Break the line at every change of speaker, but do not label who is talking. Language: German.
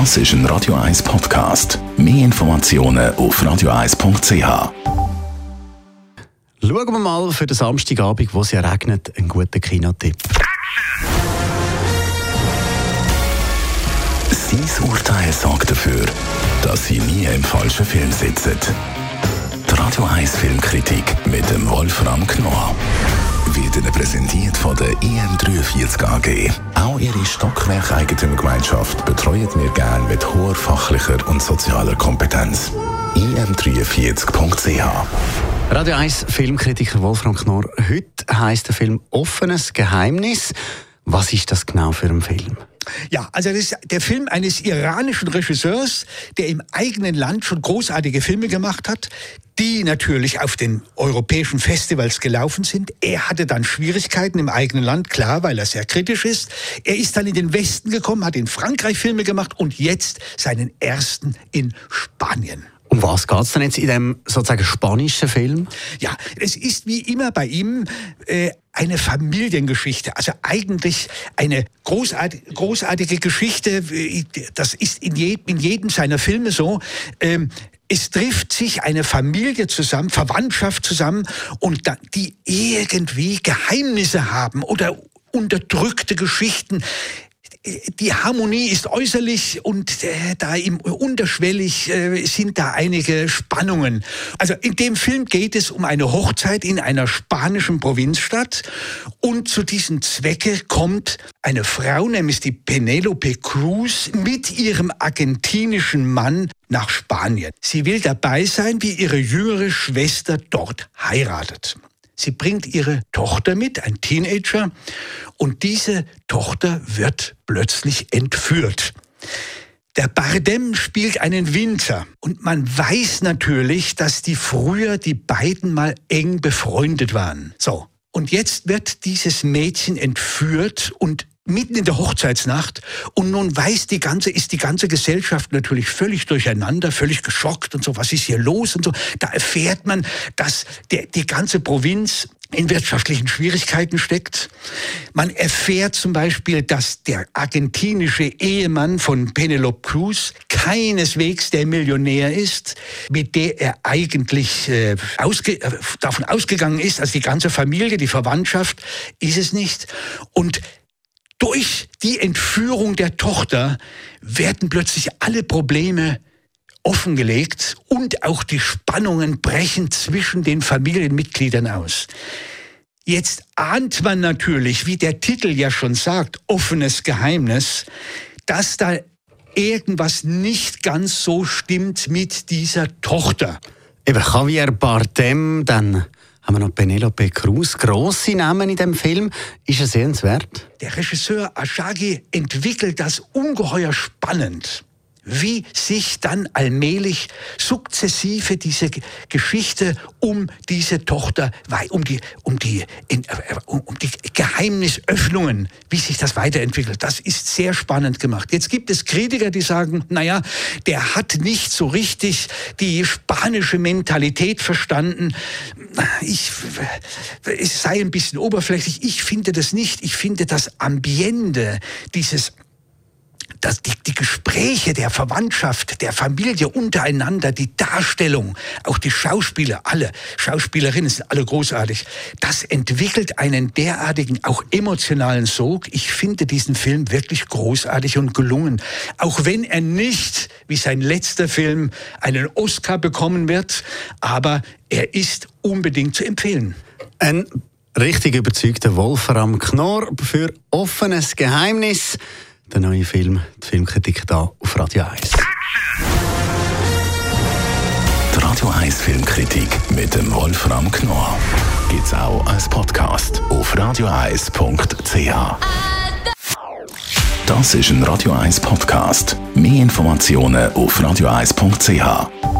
Das ist ein Radio 1 Podcast. Mehr Informationen auf radio1.ch.
Schauen wir mal für den Samstagabend, wo es ja regnet, einen guten Kinotipp.
Sein Urteil sorgt dafür, dass Sie nie im falschen Film sitzen. Die Radio 1 Filmkritik mit dem Wolfram Knorr wird Ihnen präsentiert von der IM43 AG. Auch Ihre Stockwerkeigentümergemeinschaft betreuen wir gerne mit hoher fachlicher und sozialer Kompetenz. im43.ch
Radio 1 Filmkritiker Wolfram Knorr. Heute heisst der Film Offenes Geheimnis. Was ist das genau für ein Film?
Ja, also das ist der Film eines iranischen Regisseurs, der im eigenen Land schon großartige Filme gemacht hat, die natürlich auf den europäischen Festivals gelaufen sind. Er hatte dann Schwierigkeiten im eigenen Land, klar, weil er sehr kritisch ist. Er ist dann in den Westen gekommen, hat in Frankreich Filme gemacht und jetzt seinen ersten in Spanien.
Um was geht es denn jetzt in dem sozusagen spanischen Film?
Ja, es ist wie immer bei ihm äh, eine Familiengeschichte, also eigentlich eine großartige, großartige Geschichte. Das ist in, je, in jedem seiner Filme so. Ähm, es trifft sich eine Familie zusammen, Verwandtschaft zusammen und die irgendwie Geheimnisse haben oder unterdrückte Geschichten die Harmonie ist äußerlich und äh, da im unterschwellig äh, sind da einige Spannungen. Also in dem Film geht es um eine Hochzeit in einer spanischen Provinzstadt und zu diesem Zwecke kommt eine Frau, nämlich die Penelope Cruz, mit ihrem argentinischen Mann nach Spanien. Sie will dabei sein, wie ihre jüngere Schwester dort heiratet. Sie bringt ihre Tochter mit, ein Teenager, und diese Tochter wird plötzlich entführt. Der Bardem spielt einen Winter und man weiß natürlich, dass die früher die beiden mal eng befreundet waren. So. Und jetzt wird dieses Mädchen entführt und mitten in der Hochzeitsnacht und nun weiß die ganze, ist die ganze Gesellschaft natürlich völlig durcheinander, völlig geschockt und so, was ist hier los und so. Da erfährt man, dass der, die ganze Provinz in wirtschaftlichen Schwierigkeiten steckt. Man erfährt zum Beispiel, dass der argentinische Ehemann von Penelope Cruz keineswegs der Millionär ist, mit der er eigentlich äh, ausge äh, davon ausgegangen ist, also die ganze Familie, die Verwandtschaft ist es nicht. Und durch die Entführung der Tochter werden plötzlich alle Probleme offengelegt und auch die Spannungen brechen zwischen den Familienmitgliedern aus. Jetzt ahnt man natürlich, wie der Titel ja schon sagt, offenes Geheimnis, dass da irgendwas nicht ganz so stimmt mit dieser Tochter.
Eben Javier Bardem, dann haben wir noch Penelope Cruz, grosse Namen in dem Film. Ist er sehenswert?
Der Regisseur Ashagi entwickelt das ungeheuer spannend wie sich dann allmählich sukzessive diese Geschichte um diese Tochter, um die, um die, äh, um die Geheimnisöffnungen, wie sich das weiterentwickelt. Das ist sehr spannend gemacht. Jetzt gibt es Kritiker, die sagen, naja, der hat nicht so richtig die spanische Mentalität verstanden. Ich, es sei ein bisschen oberflächlich. Ich finde das nicht. Ich finde das Ambiente, dieses dass die, die Gespräche der Verwandtschaft, der Familie untereinander, die Darstellung, auch die Schauspieler, alle Schauspielerinnen sind alle großartig, das entwickelt einen derartigen, auch emotionalen Sog. Ich finde diesen Film wirklich großartig und gelungen. Auch wenn er nicht, wie sein letzter Film, einen Oscar bekommen wird, aber er ist unbedingt zu empfehlen.
Ein richtig überzeugter Wolfram Knorr für offenes Geheimnis der neue Film, die Filmkritik hier auf Radio 1.
Die Radio 1 Filmkritik mit dem Wolfram Knorr gibt es auch als Podcast auf radioeis.ch. Das ist ein Radio 1 Podcast. Mehr Informationen auf radioeis.ch.